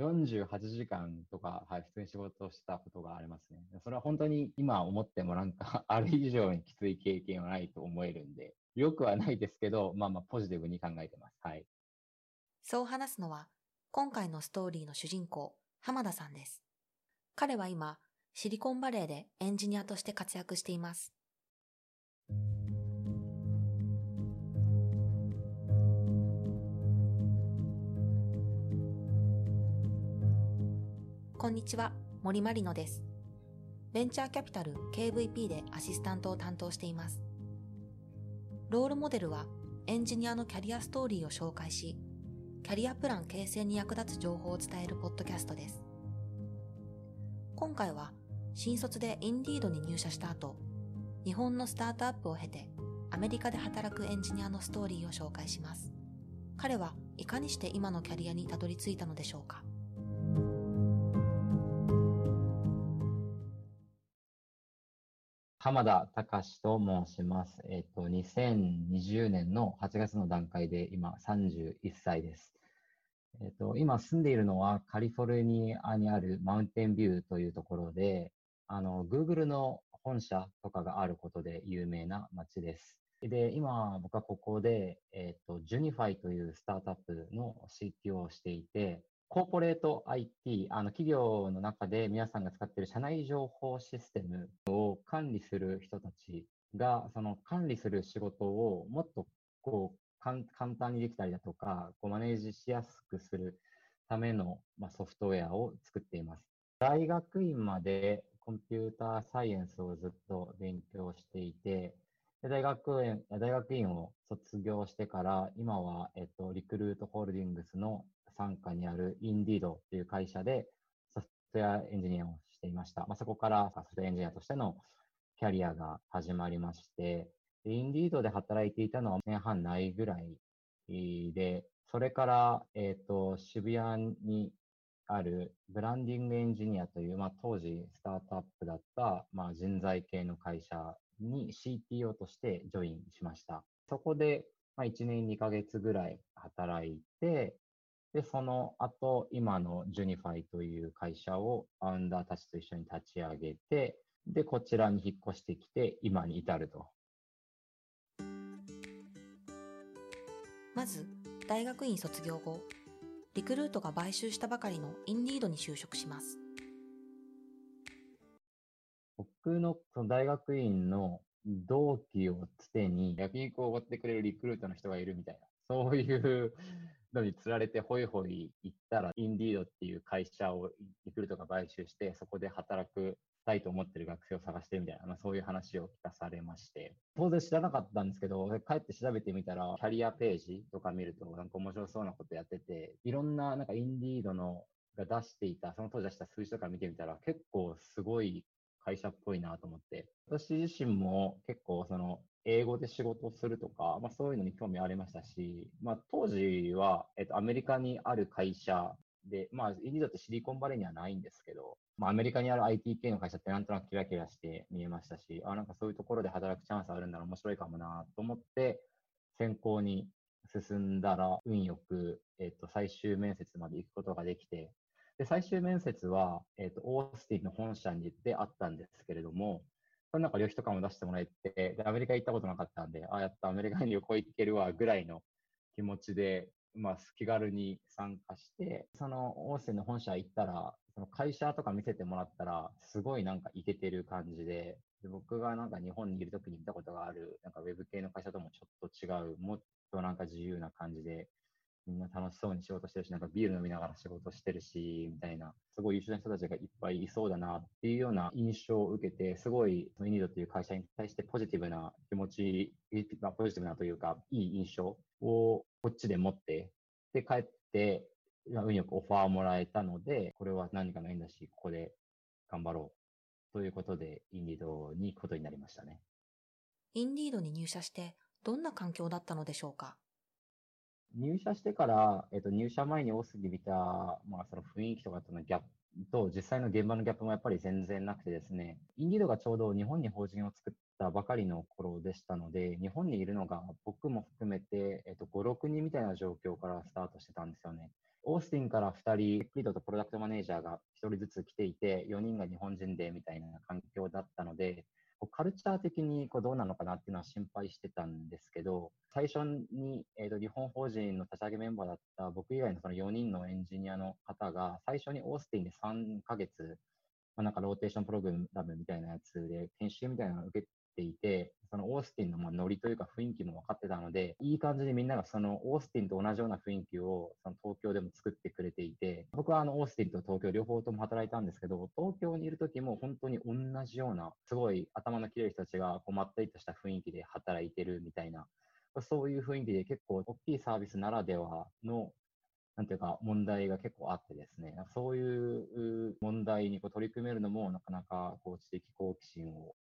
48時間とか、はい、普通に仕事をしたことがありますね。それは本当に今思ってもなんか、あれ以上にきつい経験はないと思えるんで、よくはないですけど、まあまあポジティブに考えてます。はい。そう話すのは、今回のストーリーの主人公、浜田さんです。彼は今、シリコンバレーでエンジニアとして活躍しています。こんにちは、森まりのです。ベンチャーキャピタル KVP でアシスタントを担当しています。ロールモデルはエンジニアのキャリアストーリーを紹介し、キャリアプラン形成に役立つ情報を伝えるポッドキャストです。今回は新卒でインディードに入社した後、日本のスタートアップを経てアメリカで働くエンジニアのストーリーを紹介します。彼はいかにして今のキャリアにたどり着いたのでしょうか？浜田隆と申します。えっ、と、2020年の8月の段階で今31歳です。えっ、と、今住んでいるのはカリフォルニアにあるマウンテンビューというところで、あの、Google の本社とかがあることで有名な街です。で、今僕はここで、えっ、と、Junify というスタートアップの CTO をしていて、コーポレート IT、あの企業の中で皆さんが使っている社内情報システムを管理する人たちが、その管理する仕事をもっとこう簡単にできたりだとか、こうマネージしやすくするための、まあ、ソフトウェアを作っています。大学院までコンピューターサイエンスをずっと勉強していて、大学院大学院を卒業してから、今は、えっと、リクルートホールディングスの傘下にあるインディードという会社でソフトウェアエンジニアをしていました。まあ、そこからソフトウェアエンジニアとしてのキャリアが始まりまして、インディードで働いていたのは年半ないぐらいで、それから、えっ、ー、と、渋谷にあるブランディングエンジニアという、まあ、当時スタートアップだった、まあ、人材系の会社に CTO としてジョインしました。そこで、まあ、1年2ヶ月ぐらい働いて、で、その後、今の Junify という会社をファウンダーたちと一緒に立ち上げて、で、こちらに引っ越してきて、今に至ると。まず、大学院卒業後、リクルートが買収したばかりのインディードに就職します。僕のその大学院の同期をつてに焼肉をおごってくれるリクルートの人がいるみたいな、そういうのに釣られてホイホイ行ったら、インディードっていう会社をリクルートが買収して、そこで働くたいと思ってる学生を探してみたいな、そういう話を聞かされまして、当然知らなかったんですけど、帰って調べてみたら、キャリアページとか見ると、なんか面白そうなことやってて、いろんな、なんかインディードのが出していた、その当時出した数字とか見てみたら、結構すごい会社っぽいなと思って、私自身も結構その英語で仕事をするとか、まあ、そういうのに興味ありましたし、まあ、当時は、えっと、アメリカにある会社で、まあ、インディードってシリコンバレーにはないんですけど、まあ、アメリカにある IT 系の会社ってなんとなくキラキラして見えましたし、あ、なんかそういうところで働くチャンスあるんだら面白いかもなと思って、選考に進んだら、運よく、えっと、最終面接まで行くことができて、で、最終面接は、えっと、オースティンの本社にであったんですけれども、その中旅費とかも出してもらえて、で、アメリカ行ったことなかったんで、あ、やっとアメリカに旅行行けるわ、ぐらいの気持ちで、まあ、気軽に参加して、そのオースティンの本社行ったら、その会社とか見せてもらったら、すごいなんかイケてる感じで、で僕がなんか日本にいる時に見たことがある、なんかウェブ系の会社ともちょっと違う、もっとなんか自由な感じで、みんな楽しそうに仕事してるし、なんかビール飲みながら仕事してるし、みたいな、すごい優秀な人たちがいっぱいいそうだなっていうような印象を受けて、すごい、イニードっていう会社に対してポジティブな気持ち、ポジティブなというか、いい印象をこっちで持って、で、帰って、運よくオファーをもらえたので、これは何かの縁だし、ここで頑張ろう。ということで、インディードに行くことになりましたね。インディードに入社して、どんな環境だったのでしょうか？入社してから、えっと、入社前に大杉見た、まあ、その雰囲気とかとのギャップと、実際の現場のギャップもやっぱり全然なくてですね、インディードがちょうど日本に法人を作ったばかりの頃でしたので、日本にいるのが僕も含めて、えっと、5、6人みたいな状況からスタートしてたんですよね。オースティンから2人、リードとプロダクトマネージャーが1人ずつ来ていて、4人が日本人でみたいな環境だったので、こうカルチャー的にこうどうなのかなっていうのは心配してたんですけど、最初に、えー、と日本法人の立ち上げメンバーだった僕以外のその4人のエンジニアの方が、最初にオースティンで3ヶ月、まあ、なんかローテーションプログラムみたいなやつで研修みたいなのを受けていて、そのオースティンのまあノリというか雰囲気も分かってたので、いい感じにみんながそのオースティンと同じような雰囲気をその東京でも作ってくれていて、僕はあのオースティンと東京両方とも働いたんですけど、東京にいる時も本当に同じような、すごい頭の切れる人たちがこうまったりとした雰囲気で働いてるみたいな、そういう雰囲気で結構大きいサービスならではのなんていうか、問題が結構あってですね、そういう問題にこう取り組めるのも、なかなかこう知的好奇心を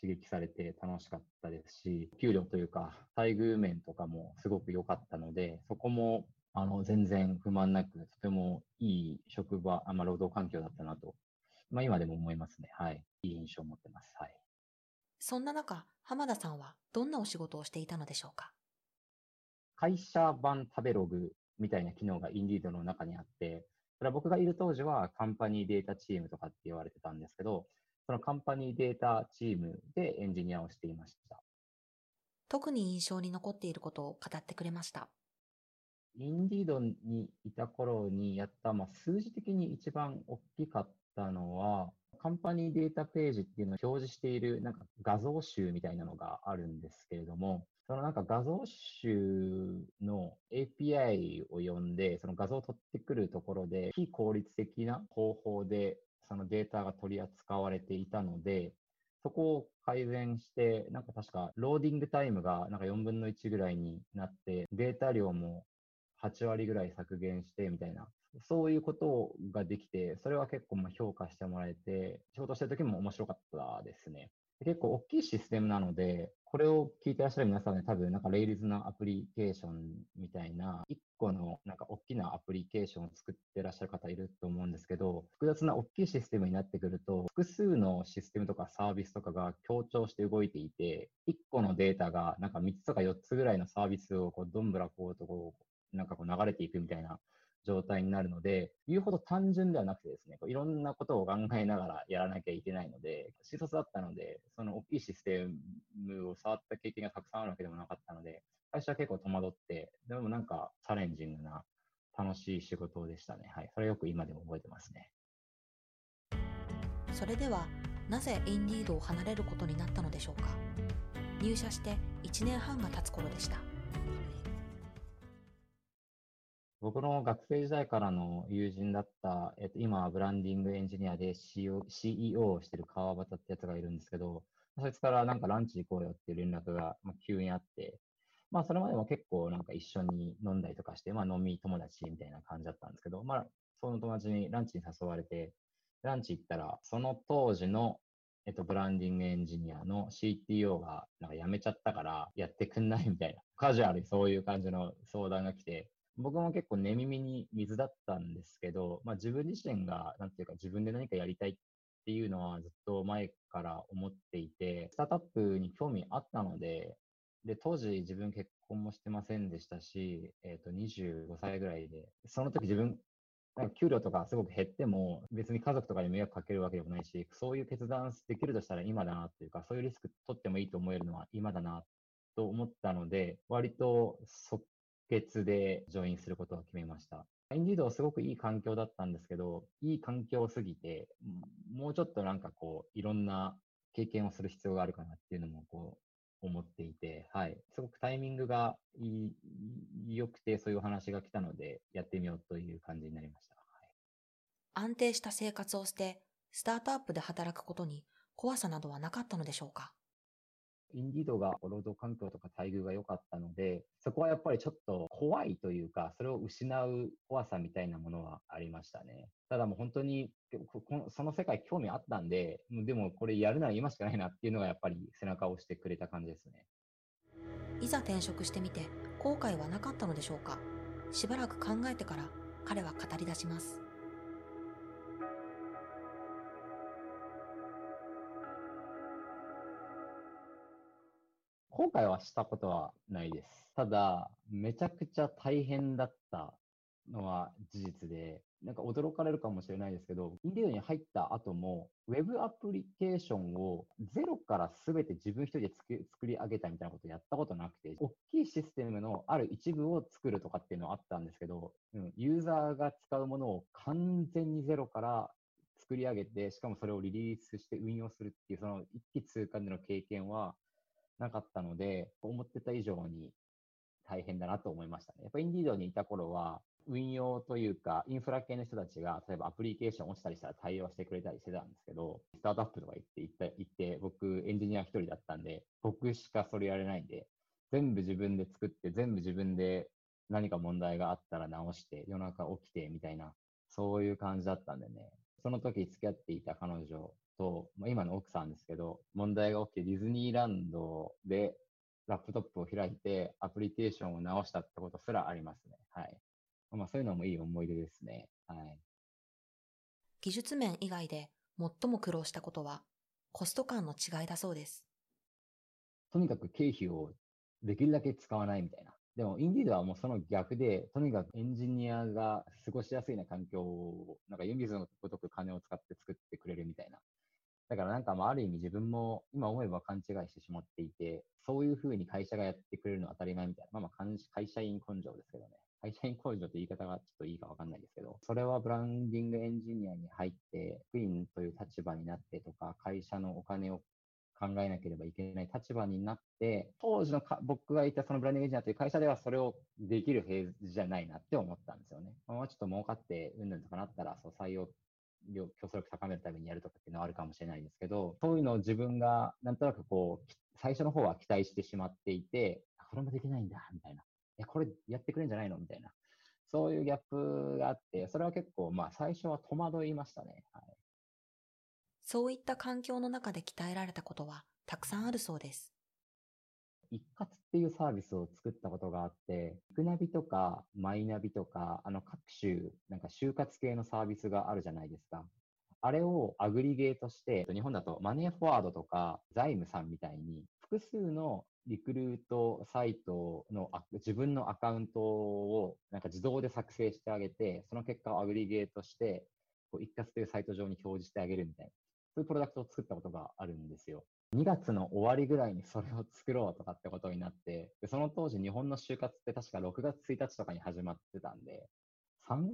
刺激されて楽しかったですし、給料というか、待遇面とかもすごく良かったので、そこもあの全然不満なく、とてもいい職場、あまあ、労働環境だったなと、まあ、今でも思いますね。はい。いい印象を持ってます。はい。そんな中、浜田さんはどんなお仕事をしていたのでしょうか？会社版食べログみたいな機能がインディードの中にあって、それは僕がいる当時はカンパニーデータチームとかって言われてたんですけど、そのカンパニーデータチームでエンジニアをしていました。特に印象に残っていることを語ってくれました。インディードにいた頃にやった、まあ、数字的に一番大きかったのは、 company data page っていうのを表示しているなんか画像集みたいなのがあるんですけれども、そのなんか画像集の API を呼んで、その画像を取ってくるところで、非効率的な方法でそのデータが取り扱われていたので、そこを改善して、なんか確か loading time がなんか4分の1ぐらいになって、データ量も8割ぐらい削減してみたいな、そういうことができて、それは結構ま評価してもらえて、仕事してる時も面白かったですね。結構大きいシステムなので、これを聞いてらっしゃる皆さんね、多分なんかレイリズのアプリケーションみたいな、1構のなんか大きなアプリケーションを作ってらっしゃる方いると思うんですけど、複雑な大きいシステムになってくると、複数のシステムとかサービスとかが協調して動いていて、1個のデータがなんか3つとか4つぐらいのサービスをこうどんぶらこうとこう、なんかこう流れていくみたいな状態になるので、言うほど単純ではなくてですね、こういろんなことを考えながらやらなきゃいけないので、新卒だったので、その大きいシステムを触った経験がたくさんあるわけでもなかったので、最初は結構戸惑って、でもなんかチャレンジングな楽しい仕事でしたね。はい。それよく今でも覚えてますね。それでは、なぜインディードを離れることになったのでしょうか？入社して1年半が経つ頃でした。僕の学生時代からの友人だった、えっと、今はブランディングエンジニアで CEO, CEO をしてる川端ってやつがいるんですけど、そいつからなんかランチ行こうよっていう連絡が、まあ、急にあって、まあそれまでも結構なんか一緒に飲んだりとかして、まあ飲み友達みたいな感じだったんですけど、まあその友達にランチに誘われて、ランチ行ったら、その当時のえっと、ブランディングエンジニアの CTO がなんか辞めちゃったからやってくんないみたいな、カジュアルにそういう感じの相談が来て、僕も結構寝耳に水だったんですけど、まあ、自分自身が、なんていうか自分で何かやりたいっていうのはずっと前から思っていて、スタートアップに興味あったので、で、当時自分結婚もしてませんでしたし、えっ、ー、と、25歳ぐらいで、その時自分、給料とかすごく減っても、別に家族とかに迷惑かけるわけでもないし、そういう決断できるとしたら今だなっていうか、そういうリスク取ってもいいと思えるのは今だなと思ったので、割と即決でジョインすることを決めました。インディードはすごくいい環境だったんですけど、いい環境すぎて、もうちょっとなんかこう、いろんな経験をする必要があるかなっていうのもこう、思っていて、はい。すごくタイミングが良くて、そういうお話が来たので、やってみようという感じになりました。はい、安定した生活を捨て、スタートアップで働くことに怖さなどはなかったのでしょうか？インディードが労働環境とか待遇が良かったので、そこはやっぱりちょっと怖いというか、それを失う怖さみたいなものはありましたね。ただもう本当に、その世界興味あったんで、でもこれやるなら今しかないなっていうのがやっぱり背中を押してくれた感じですね。いざ転職してみて、後悔はなかったのでしょうか？しばらく考えてから彼は語り出します。後悔はしたことはないです。ただ、めちゃくちゃ大変だったのは事実で、なんか驚かれるかもしれないですけど、インディードに入った後も、ウェブアプリケーションをゼロから全て自分一人で作り上げたみたいなことをやったことなくて、大きいシステムのある一部を作るとかっていうのはあったんですけど、うん、ユーザーが使うものを完全にゼロから作り上げて、しかもそれをリリースして運用するっていう、その一気通貫での経験はなかったので、思ってた以上に大変だなと思いましたね。やっぱインディードにいた頃は、運用というか、インフラ系の人たちが、例えばアプリケーション落ちたりしたら対応してくれたりしてたんですけど、スタートアップとか行って、行って、行って僕、エンジニア一人だったんで、僕しかそれやれないんで、全部自分で作って、全部自分で何か問題があったら直して、夜中起きてみたいな、そういう感じだったんでね。その時付き合っていた彼女と、まあ、今の奥さんですけど、問題が起きてディズニーランドでラップトップを開いてアプリケーションを直したってことすらありますね。はい。まあそういうのもいい思い出ですね。はい。技術面以外で最も苦労したことはコスト感の違いだそうです。とにかく経費をできるだけ使わないみたいな。でも、インディードはもうその逆で、とにかくエンジニアが過ごしやすいな環境を、なんかユンビズのごとく金を使って作ってくれるみたいな。だからなんかまあある意味自分も今思えば勘違いしてしまっていて、そういうふうに会社がやってくれるのは当たり前みたいな。まあまあ会社員根性ですけどね。会社員根性って言い方がちょっといいかわかんないですけど、それはブランディングエンジニアに入って、クイーンという立場になってとか、会社のお金を考えなければいけない立場になって、当時のか僕がいたそのブランディングエンジニアという会社ではそれをできるフェーズじゃないなって思ったんですよね。まあ、ちょっと儲かってうんぬんとかなったら、そう採用競争力高めるためにやるとかっていうのはあるかもしれないんですけど、そういうのを自分がなんとなくこう、最初の方は期待してしまっていて、これもできないんだ、みたいな。いや、これやってくれるんじゃないの？みたいな。そういうギャップがあって、それは結構、まあ最初は戸惑いましたね。はい、そういった環境の中で鍛えられたことはたくさんあるそうです。一括っていうサービスを作ったことがあって、グナビとかマイナビとか、あの各種、なんか就活系のサービスがあるじゃないですか。あれをアグリゲートして、日本だとマネーフォワードとか財務さんみたいに、複数のリクルートサイトの自分のアカウントをなんか自動で作成してあげて、その結果をアグリゲートして、こう一括というサイト上に表示してあげるみたいな、そういうプロダクトを作ったことがあるんですよ。2月の終わりぐらいにそれを作ろうとかってことになって、でその当時日本の就活って確か6月1日とかに始まってたんで、3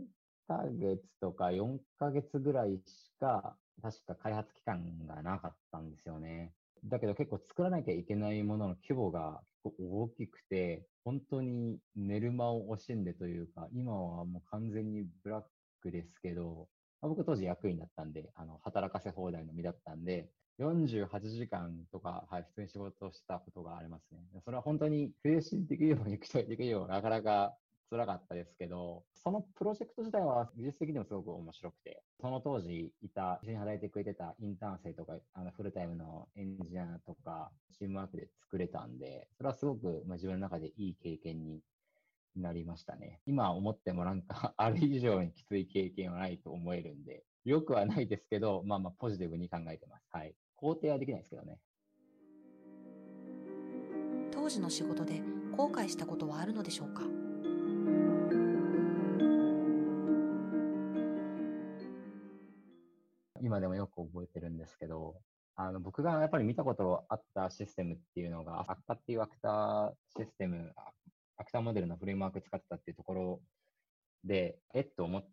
ヶ月とか4ヶ月ぐらいしか確か開発期間がなかったんですよね。だけど結構作らなきゃいけないものの規模が結構大きくて、本当に寝る間を惜しんでというか、今はもう完全にブラックですけど、僕当時役員だったんで、あの働かせ放題の身だったんで、48時間とか、はい、普通に仕事をしたことがありますね。それは本当に精神的にも肉体的にもなかなか辛かったですけど、そのプロジェクト自体は技術的にもすごく面白くて、その当時いた、一緒に働いてくれてたインターン生とか、あのフルタイムのエンジニアとか、チームワークで作れたんで、それはすごく、まあ、自分の中でいい経験になりましたね。今思ってもなんか、あれ以上にきつい経験はないと思えるんで、よくはないですけど、まあまあポジティブに考えてます。はい。肯定はできないですけどね。当時の仕事で後悔したことはあるのでしょうか？今でもよく覚えてるんですけど、あの僕がやっぱり見たことあったシステムっていうのが、アクタっていうアクタシステム、アクタモデルのフレームワーク使ってたっていうところで、えっと思っ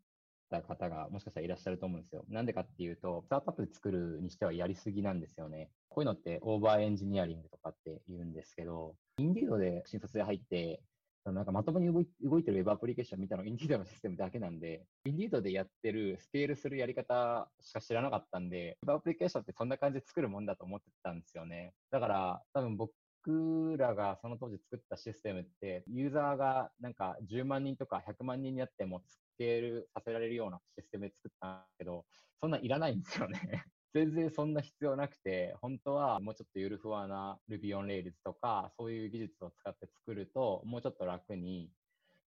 た方がもしかしたらいらっしゃると思うんですよ。なんでかっていうと、スタートアップで作るにしてはやりすぎなんですよね。こういうのってオーバーエンジニアリングとかって言うんですけど、インディードで新卒で入って、なんかまともに動いてる Web アプリケーション見たのインディードのシステムだけなんで、インディードでやってるスケールするやり方しか知らなかったんで、Web アプリケーションってそんな感じで作るもんだと思ってたんですよね。だから多分僕らがその当時作ったシステムって、ユーザーがなんか10万人とか100万人になってもケールさせられるようなシステム作ったけど、そんないらないんですよね。全然そんな必要なくて、本当はもうちょっとゆるふわな Ruby on Rails とか、そういう技術を使って作ると、もうちょっと楽に、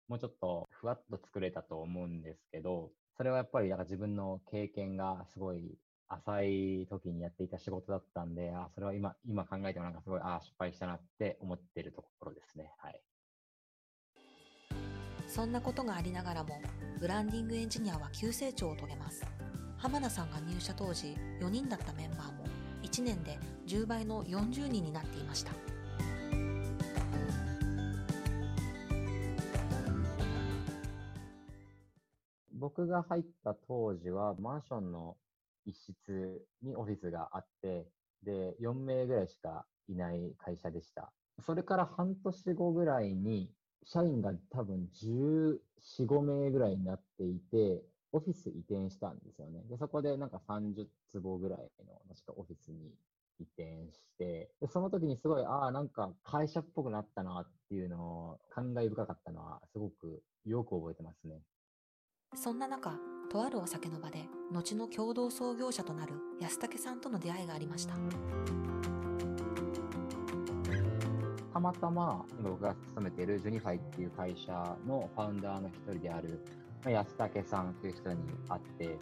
もうちょっとふわっと作れたと思うんですけど、それはやっぱりなんか自分の経験がすごい浅い時にやっていた仕事だったんで、あそれは今、今考えてもなんかすごい、ああ失敗したなって思ってるところですね。はい。そんなことがありながらも、ブランディングエンジニアは急成長を遂げます。浜田さんが入社当時4人だったメンバーも1年で10倍の40人になっていました。僕が入った当時はマンションの一室にオフィスがあって、で、4名ぐらいしかいない会社でした。それから半年後ぐらいに、社員が多分14、5名ぐらいになっていて、オフィス移転したんですよね。で、そこでなんか30坪ぐらいの、確かオフィスに移転して、で、その時にすごい、ああ、なんか会社っぽくなったなっていうのを感慨深かったのは、すごくよく覚えてますね。そんな中、とあるお酒の場で、後の共同創業者となる安武さんとの出会いがありました。たまたま僕が勤めているジュニファイっていう会社のファウンダーの一人である安武さんという人に会って、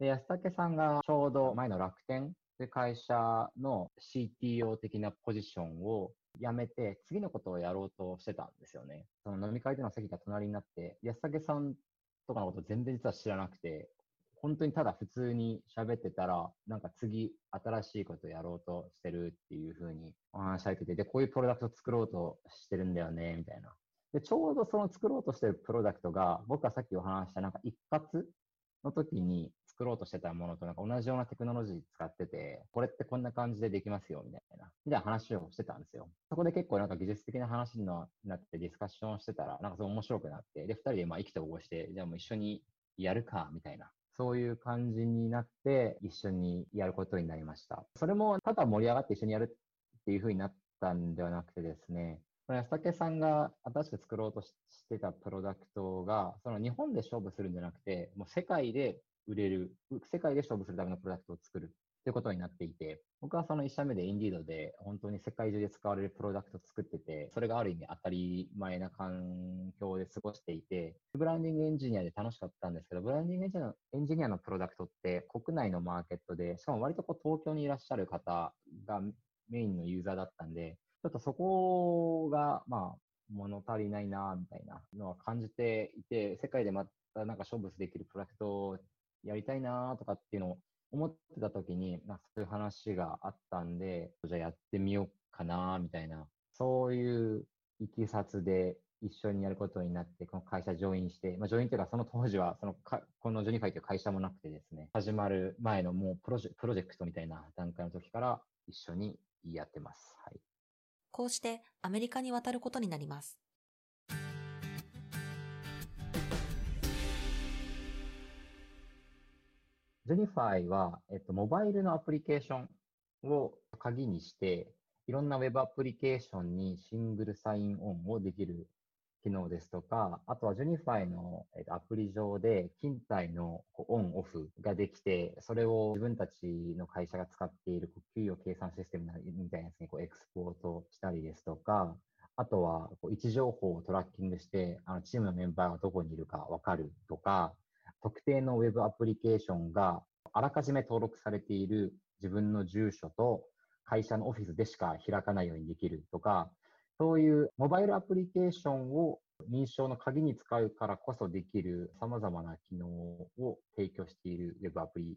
で安武さんがちょうど前の楽天という会社の CTO 的なポジションを辞めて、次のことをやろうとしてたんですよね。その飲み会での席が隣になって、安武さんとかのこと全然実は知らなくて、本当にただ普通に喋ってたら、なんか次新しいことやろうとしてるっていうふうにお話しされてて、で、こういうプロダクト作ろうとしてるんだよね、みたいな。で、ちょうどその作ろうとしてるプロダクトが、僕がさっきお話したなんか一括の時に作ろうとしてたものとなんか同じようなテクノロジー使ってて、これってこんな感じでできますよ、みたいな、みたいな話をしてたんですよ。そこで結構なんか技術的な話になってディスカッションしてたら、なんかすごい面白くなって、で、二人でまあ意気投合して、じゃあもう一緒にやるか、みたいな。そういう感じになって、一緒にやることになりました。それも、ただ盛り上がって一緒にやるっていう風になったんではなくてですね、これ安武さんが新しく作ろうとしてたプロダクトが、その日本で勝負するんじゃなくて、もう世界で売れる、世界で勝負するためのプロダクトを作るということになっていて、僕はその1社目でインディードで本当に世界中で使われるプロダクトを作ってて、それがある意味当たり前な環境で過ごしていて、ブランディングエンジニアで楽しかったんですけど、ブランディングエンジニアのエンジニアのプロダクトって国内のマーケットで、しかも割とこう東京にいらっしゃる方がメインのユーザーだったんで、ちょっとそこが、まあ、物足りないな、みたいなのは感じていて、世界でまたなんか勝負できるプロダクトをやりたいなとかっていうのを思ってた時に、なんかそういう話があったんで、じゃあやってみようかなみたいな、そういういきさつで一緒にやることになって、この会社ジョインして、まあ、ジョインというか、その当時は、そのか、このジョニファイという会社もなくてですね、始まる前のもうプロジェプロジェクトみたいな段階の時から一緒にやってます。はい。こうしてアメリカに渡ることになります。 Junify は、えっと、モバイルのアプリケーションを鍵にして、いろんなウェブアプリケーションにシングルサインオンをできる機能ですとか、あとは Junify の、アプリ上で勤怠のオンオフができて、それを自分たちの会社が使っている給与計算システムみたいなやつにこうエクスポートしたりですとか、あとは位置情報をトラッキングして、あのチームのメンバーがどこにいるかわかるとか、特定のウェブアプリケーションがあらかじめ登録されている自分の住所と会社のオフィスでしか開かないようにできるとか、そういうモバイルアプリケーションを認証の鍵に使うからこそできる様々な機能を提供しているウェブアプリ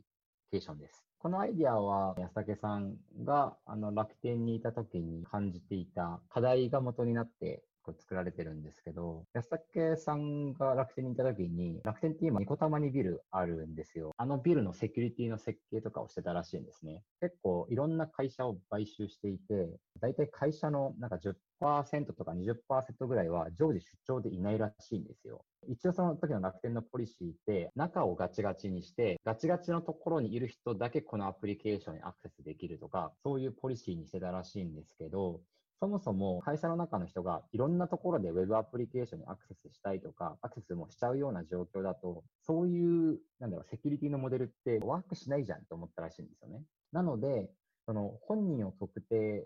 ケーションです。このアイディアは安武さんがあの楽天にいた時に感じていた課題が元になってこ作られてるんですけど、安武さんが楽天にいた時に、楽天って今、ニコタマにビルあるんですよ。あのビルのセキュリティの設計とかをしてたらしいんですね。結構いろんな会社を買収していて、大体会社のなんか10%とか20%ぐらいは常時出張でいないらしいんですよ。一応その時の楽天のポリシーって、中をガチガチにして、ガチガチのところにいる人だけこのアプリケーションにアクセスできるとか、そういうポリシーにしてたらしいんですけど、そもそも会社の中の人がいろんなところで Web アプリケーションにアクセスしたいとか、アクセスもしちゃうような状況だと、そういう、なんだろう、セキュリティのモデルってワークしないじゃんと思ったらしいんですよね。なので、その本人を特定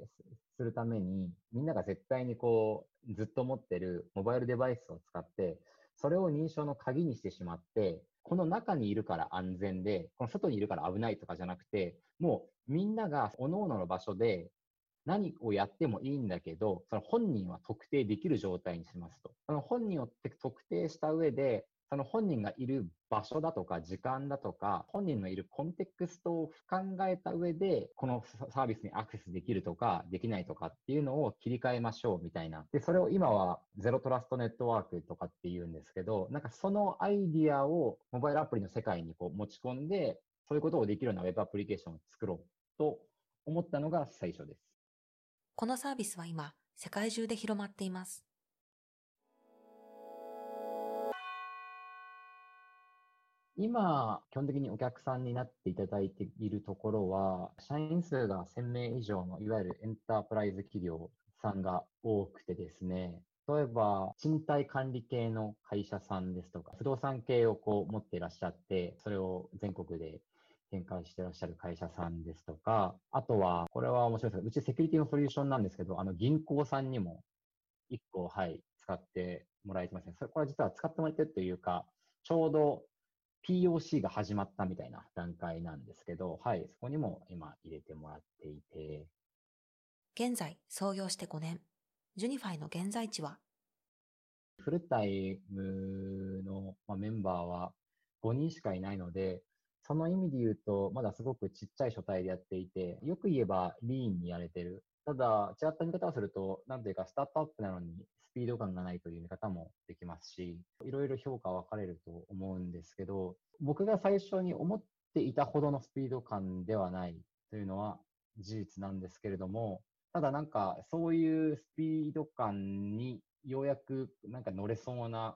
するために、みんなが絶対にこう、ずっと持ってるモバイルデバイスを使って、それを認証の鍵にしてしまって、この中にいるから安全で、この外にいるから危ないとかじゃなくて、もうみんなが各々の場所で何をやってもいいんだけど、その本人は特定できる状態にしますと。その本人を特定した上で、その本人がいる場所だとか時間だとか、本人のいるコンテクストを考えた上で、このサービスにアクセスできるとか、できないとかっていうのを切り替えましょうみたいな。で、それを今はゼロトラストネットワークとかって言うんですけど、なんかそのアイディアをモバイルアプリの世界にこう持ち込んで、そういうことをできるようなウェブアプリケーションを作ろうと思ったのが最初です。このサービスは今、世界中で広まっています。今、基本的にお客さんになっていただいているところは、社員数が1000名以上のいわゆるエンタープライズ企業さんが多くてですね、例えば、賃貸管理系の会社さんですとか、不動産系をこう持っていらっしゃって、それを全国で展開してらっしゃる会社さんですとか、あとは、これは面白いですけど、うちセキュリティのソリューションなんですけど、あの銀行さんにも1個、はい、使ってもらえてますね。それ、これは実は使ってもらってるというか、ちょうど POC が始まったみたいな段階なんですけど、はい、そこにも今入れてもらっていて。現在、創業して5年、ジュニファイの現在地は？フルタイムのメンバーは5人しかいないので、その意味で言うと、まだすごくちっちゃい書体でやっていて、よく言えばリーンにやれてる。ただ、違った見方をすると、なんというか、スタートアップなのにスピード感がないという見方もできますし、いろいろ評価分かれると思うんですけど、僕が最初に思っていたほどのスピード感ではないというのは事実なんですけれども、ただなんかそういうスピード感にようやくなんか乗れそうな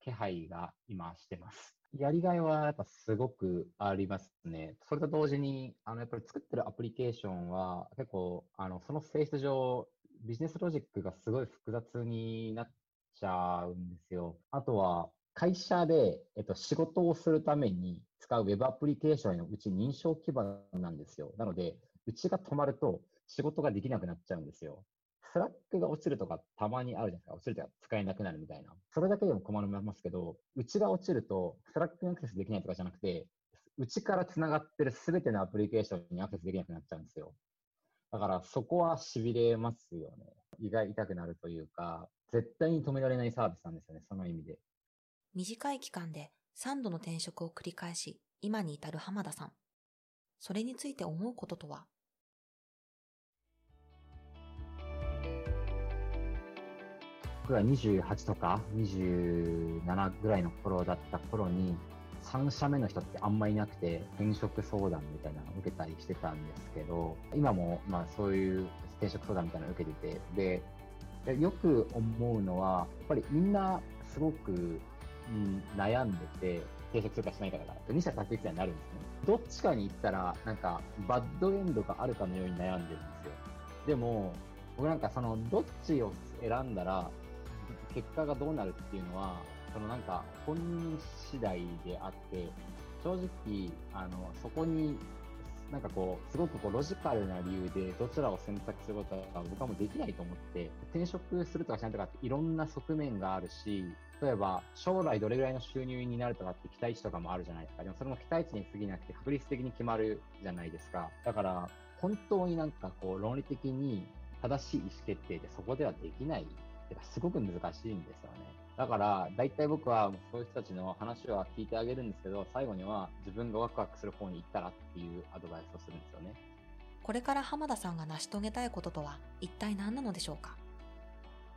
気配が今してます。やりがいはやっぱすごくありますね。それと同時に、あの、やっぱり作ってるアプリケーションは結構、あの、その性質上、ビジネスロジックがすごい複雑になっちゃうんですよ。あとは、会社で、えっと、仕事をするために使う Web アプリケーションのうち認証基盤なんですよ。なので、うちが止まると仕事ができなくなっちゃうんですよ。Slack が落ちるとかたまにあるじゃないですか。落ちるとか使えなくなるみたいな。それだけでも困りますけど、うちが落ちると、 Slack にアクセスできないとかじゃなくて、うちから繋がってるすべてのアプリケーションにアクセスできなくなっちゃうんですよ。だからそこは痺れますよね。胃が痛くなるというか、絶対に止められないサービスなんですよね、その意味で。短い期間で3度の転職を繰り返し、今に至る浜田さん。それについて思うこととは？僕が28とか27ぐらいの頃だった頃に、3社目の人ってあんまいなくて、転職相談みたいなのを受けたりしてたんですけど、今もまあそういう転職相談みたいなのを受けてて、で、よく思うのは、やっぱりみんなすごく、うん、悩んでて、転職するかしないかだから、2社確実になるんですね。どっちかに行ったら、なんか、バッドエンドがあるかのように悩んでるんですよ。でも、僕なんかその、どっちを選んだら、結果がどうなるっていうのは、そのなんか本人次第であって、正直、あの、そこに、なんかこう、すごくこうロジカルな理由でどちらを選択することは僕はもうできないと思って、転職するとかしないとかっていろんな側面があるし、例えば将来どれぐらいの収入になるとかって期待値とかもあるじゃないですか。でもそれも期待値に過ぎなくて確率的に決まるじゃないですか。だから、本当になんかこう論理的に正しい意思決定でそこではできないってすごく難しいんですよね。だから、大体僕はそういう人たちの話は聞いてあげるんですけど、最後には自分がワクワクする方に行ったらっていうアドバイスをするんですよね。これから浜田さんが成し遂げたいこととは一体何なのでしょうか？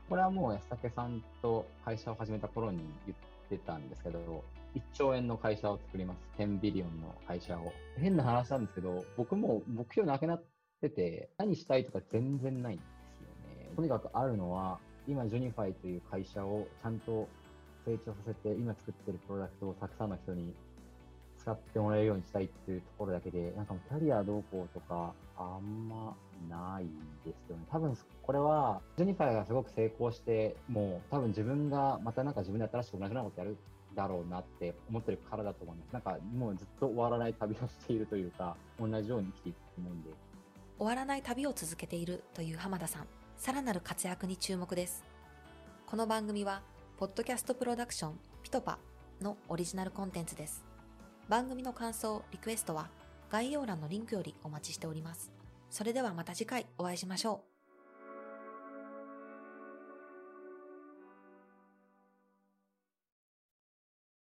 これはもう安武さんと会社を始めた頃に言ってたんですけど、1兆円の会社を作ります。10 billion の会社を。変な話なんですけど、僕も目標なくなってて、何したいとか全然ないんですよね。とにかくあるのは、今、 Junify という会社をちゃんと成長させて、今作ってるプロダクトをたくさんの人に使ってもらえるようにしたいっていうところだけで、なんかもうキャリアどうこうとか、あんまないですよね。多分これは、ジェニファーがすごく成功して、もう多分自分がまたなんか自分で新しく同じようなことやるだろうなって思ってるからだと思います。なんかもうずっと終わらない旅をしているというか、同じように生きていくと思うんで。終わらない旅を続けているという浜田さん。さらなる活躍に注目です。この番組は、ポッドキャストプロダクションピトパのオリジナルコンテンツです。番組の感想、リクエストは概要欄のリンクよりお待ちしております。それではまた次回お会いしましょう。